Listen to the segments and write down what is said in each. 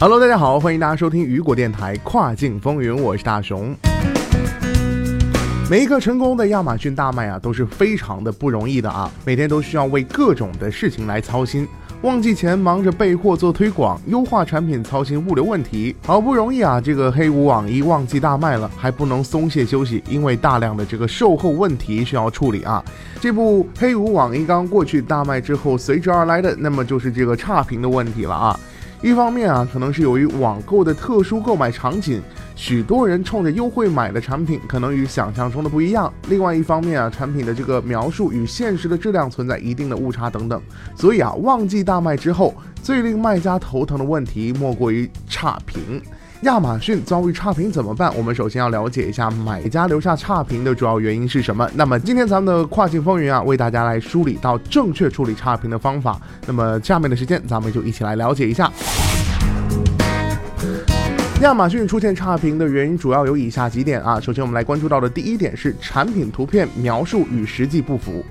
Hello，大家好，欢迎大家收听雨果电台跨境风云，我是大熊。每一个成功的亚马逊大卖啊，都是非常的不容易的啊，每天都需要为各种的事情来操心。旺季前忙着备货做推广，优化产品，操心物流问题。好不容易啊，这个黑五网一旺季大卖了，还不能松懈休息，因为大量的这个售后问题需要处理啊。这部黑五网一刚过去大卖之后，随之而来的，那么就是这个差评的问题了啊。一方面啊，可能是由于网购的特殊购买场景，许多人冲着优惠买的产品，可能与想象中的不一样。另外一方面啊，产品的这个描述与现实的质量存在一定的误差等等。所以啊，旺季大卖之后，最令卖家头疼的问题莫过于差评。亚马逊遭遇差评怎么办？我们首先要了解一下买家留下差评的主要原因是什么。那么今天咱们的跨境风云啊，为大家来梳理到正确处理差评的方法。那么下面的时间，咱们就一起来了解一下。亚马逊出现差评的原因主要有以下几点啊。首先我们来关注到的第一点是产品图片描述与实际不符。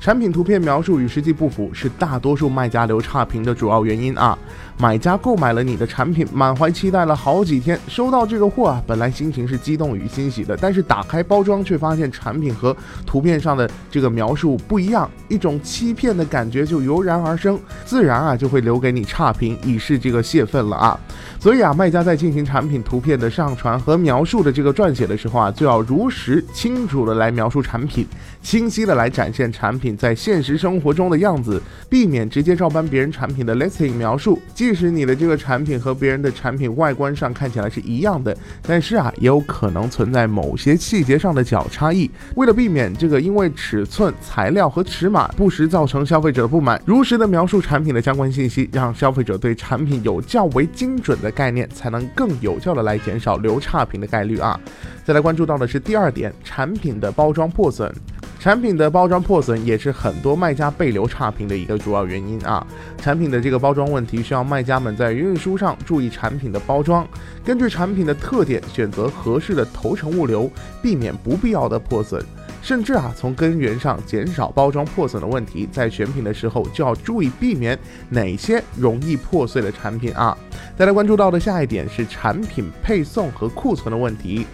产品图片描述与实际不符是大多数卖家留差评的主要原因啊。买家购买了你的产品，满怀期待了好几天，收到这个货啊，本来心情是激动与欣喜的，但是打开包装却发现产品和图片上的这个描述不一样，一种欺骗的感觉就油然而生，自然啊就会留给你差评，以示这个泄愤了啊。所以啊，卖家在进行产品图片的上传和描述的这个撰写的时候啊，就要如实清楚的来描述产品，清晰的来展现产品在现实生活中的样子，避免直接照搬别人产品的 listing 描述。即使你的这个产品和别人的产品外观上看起来是一样的，但是啊，也有可能存在某些细节上的小差异。为了避免这个因为尺寸、材料和尺码不实造成消费者的不满，如实的描述产品的相关信息，让消费者对产品有较为精准的概念，才能更有效的来减少留差评的概率啊。再来关注到的是第二点，产品的包装破损。产品的包装破损也是很多卖家被留差评的一个主要原因啊。产品的这个包装问题需要卖家们在运输上注意产品的包装，根据产品的特点选择合适的头程物流，避免不必要的破损，甚至啊从根源上减少包装破损的问题。在选品的时候就要注意避免哪些容易破碎的产品啊。再来关注到的下一点是产品配送和库存的问题。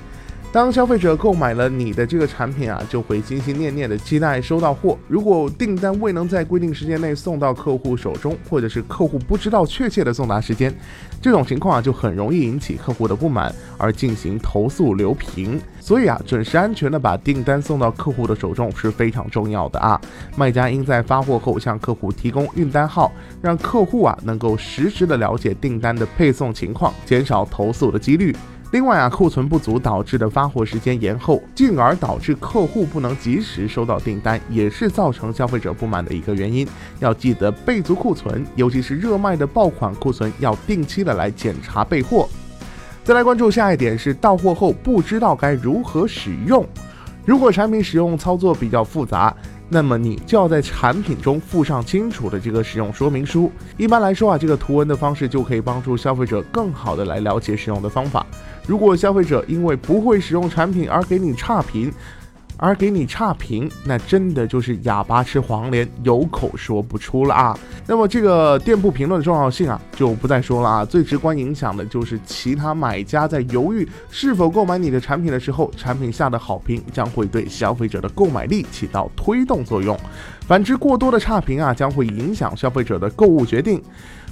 当消费者购买了你的这个产品啊，就会心心念念的期待收到货。如果订单未能在规定时间内送到客户手中，或者是客户不知道确切的送达时间，这种情况啊就很容易引起客户的不满而进行投诉留评。所以啊，准时安全的把订单送到客户的手中是非常重要的啊。卖家应在发货后向客户提供运单号，让客户啊能够实时的了解订单的配送情况，减少投诉的几率。另外啊，库存不足导致的发货时间延后，进而导致客户不能及时收到订单，也是造成消费者不满的一个原因。要记得备足库存，尤其是热卖的爆款库存，要定期的来检查备货。再来关注下一点是到货后不知道该如何使用。如果产品使用操作比较复杂，那么你就要在产品中附上清楚的这个使用说明书。一般来说啊，这个图文的方式就可以帮助消费者更好的来了解使用的方法。如果消费者因为不会使用产品而给你差评，而给你差评，那真的就是哑巴吃黄连，有口说不出了啊。那么这个店铺评论的重要性啊，就不再说了啊。最直观影响的就是其他买家在犹豫是否购买你的产品的时候，产品下的好评将会对消费者的购买力起到推动作用。反之，过多的差评啊，将会影响消费者的购物决定。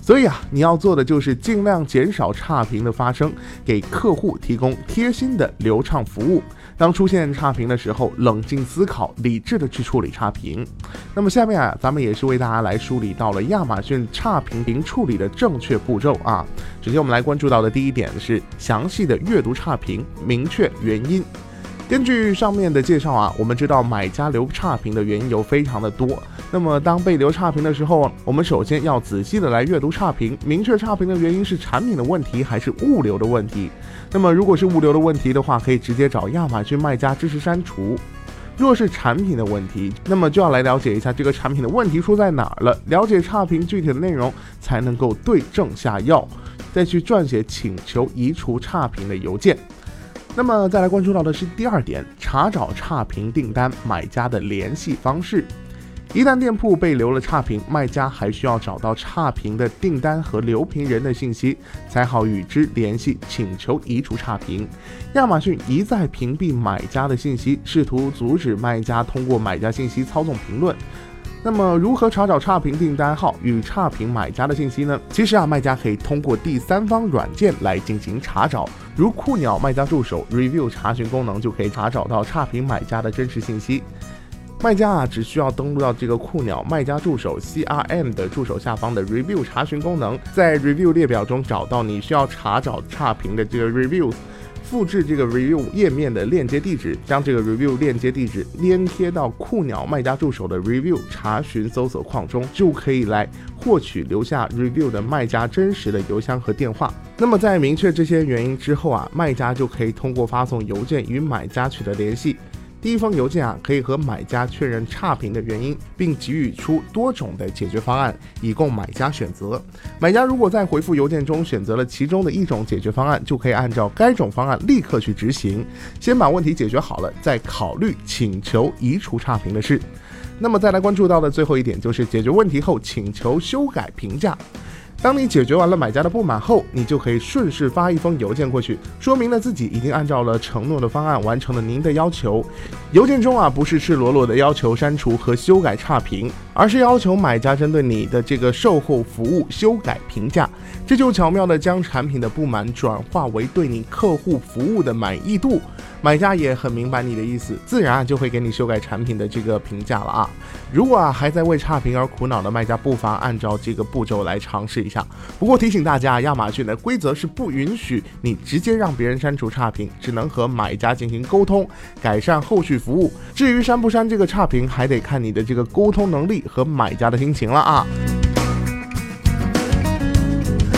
所以啊，你要做的就是尽量减少差评的发生，给客户提供贴心的流畅服务。当出现差评的时候，冷静思考，理智的去处理差评。那么下面啊，咱们也是为大家来梳理到了亚马逊差评零处理的正确步骤啊。首先我们来关注到的第一点是详细的阅读差评，明确原因。根据上面的介绍啊，我们知道买家留差评的原因有非常的多。那么当被留差评的时候，我们首先要仔细的来阅读差评，明确差评的原因是产品的问题还是物流的问题。那么如果是物流的问题的话，可以直接找亚马逊卖家支持删除。若是产品的问题，那么就要来了解一下这个产品的问题出在哪儿了，了解差评具体的内容，才能够对症下药，再去撰写请求移除差评的邮件。那么再来关注到的是第二点，查找差评订单买家的联系方式。一旦店铺被留了差评，卖家还需要找到差评的订单和留评人的信息，才好与之联系，请求移除差评。亚马逊一再屏蔽买家的信息，试图阻止卖家通过买家信息操纵评论。那么，如何查找差评订单号与差评买家的信息呢？其实啊，卖家可以通过第三方软件来进行查找，如酷鸟卖家助手 Review 查询功能就可以查找到差评买家的真实信息。卖家啊，只需要登录到这个酷鸟卖家助手 CRM 的助手下方的 Review 查询功能，在 Review 列表中找到你需要查找差评的这个 Reviews。复制这个 review 页面的链接地址，将这个 review 链接地址粘贴到酷鸟卖家助手的 review 查询搜索框中，就可以来获取留下 review 的卖家真实的邮箱和电话。那么在明确这些原因之后啊，卖家就可以通过发送邮件与买家取得联系。第一封邮件啊，可以和买家确认差评的原因，并给予出多种的解决方案，以供买家选择。买家如果在回复邮件中选择了其中的一种解决方案，就可以按照该种方案立刻去执行，先把问题解决好了，再考虑请求移除差评的事。那么再来关注到的最后一点，就是解决问题后请求修改评价。当你解决完了买家的不满后，你就可以顺势发一封邮件过去，说明了自己已经按照了承诺的方案完成了您的要求。邮件中啊，不是赤裸裸的要求删除和修改差评，而是要求买家针对你的这个售后服务修改评价。这就巧妙的将产品的不满转化为对你客户服务的满意度。买家也很明白你的意思，自然啊就会给你修改产品的这个评价了啊。如果啊还在为差评而苦恼的卖家，不妨按照这个步骤来尝试一下。不过提醒大家，亚马逊的规则是不允许你直接让别人删除差评，只能和买家进行沟通，改善后续服务。至于删不删这个差评，还得看你的这个沟通能力和买家的心情了啊。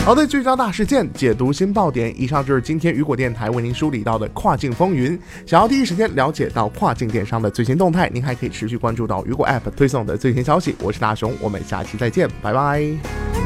好的，聚焦大事件，解读新爆点。以上就是今天雨果电台为您梳理到的跨境风云。想要第一时间了解到跨境电商的最新动态，您还可以持续关注到雨果 App 推送的最新消息。我是大熊，我们下期再见，拜拜。